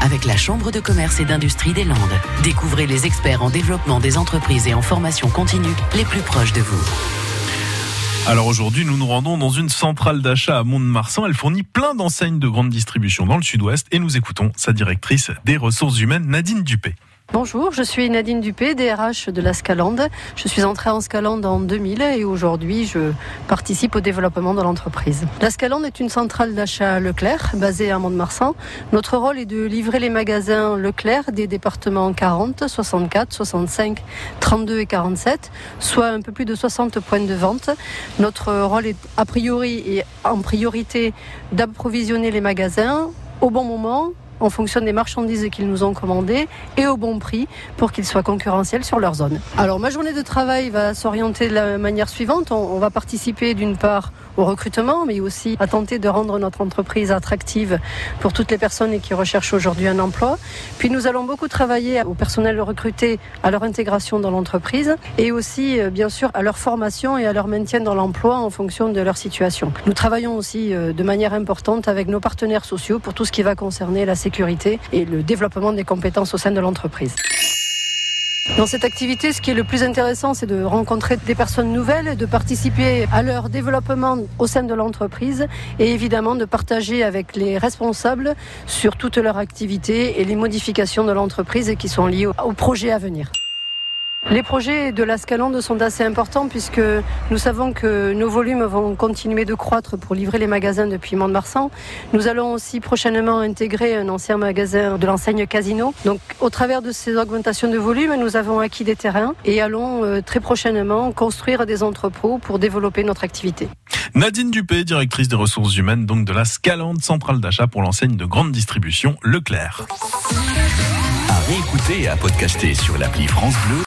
avec la Chambre de commerce et d'industrie des Landes. Découvrez les experts en développement des entreprises et en formation continue les plus proches de vous. Alors aujourd'hui, nous nous rendons dans une centrale d'achat à Mont-de-Marsan. Elle fournit plein d'enseignes de grande distribution dans le sud-ouest et nous écoutons sa directrice des ressources humaines, Nadine Dupé. Bonjour, je suis Nadine Dupé, DRH de la Scalande. Je suis entrée en Scalande en 2000 et aujourd'hui je participe au développement de l'entreprise. La Scalande est une centrale d'achat Leclerc basée à Mont-de-Marsan. Notre rôle est de livrer les magasins Leclerc des départements 40, 64, 65, 32 et 47, soit un peu plus de 60 points de vente. Notre rôle est a priori et en priorité d'approvisionner les magasins au bon moment, en fonction des marchandises qu'ils nous ont commandées et au bon prix pour qu'ils soient concurrentiels sur leur zone. Alors ma journée de travail va s'orienter de la manière suivante. On, va participer d'une part au recrutement, mais aussi à tenter de rendre notre entreprise attractive pour toutes les personnes qui recherchent aujourd'hui un emploi. Puis nous allons beaucoup travailler au personnel recruté, à leur intégration dans l'entreprise et aussi euh, bien sûr à leur formation et à leur maintien dans l'emploi en fonction de leur situation. Nous travaillons aussi euh, de manière importante avec nos partenaires sociaux pour tout ce qui va concerner la sécurité et le développement des compétences au sein de l'entreprise. Dans cette activité, ce qui est le plus intéressant, c'est de rencontrer des personnes nouvelles, de participer à leur développement au sein de l'entreprise et évidemment de partager avec les responsables sur toute leur activité et les modifications de l'entreprise qui sont liées au projet à venir. Les projets de la Scalande sont assez importants puisque nous savons que nos volumes vont continuer de croître pour livrer les magasins depuis Mont-de-Marsan. Nous allons aussi prochainement intégrer un ancien magasin de l'enseigne Casino. Donc au travers de ces augmentations de volume, nous avons acquis des terrains et allons euh, très prochainement construire des entrepôts pour développer notre activité. Nadine Dupé, directrice des ressources humaines donc de la Scalande, centrale d'achat pour l'enseigne de grande distribution Leclerc. À réécouter et à podcaster sur l'appli France Bleu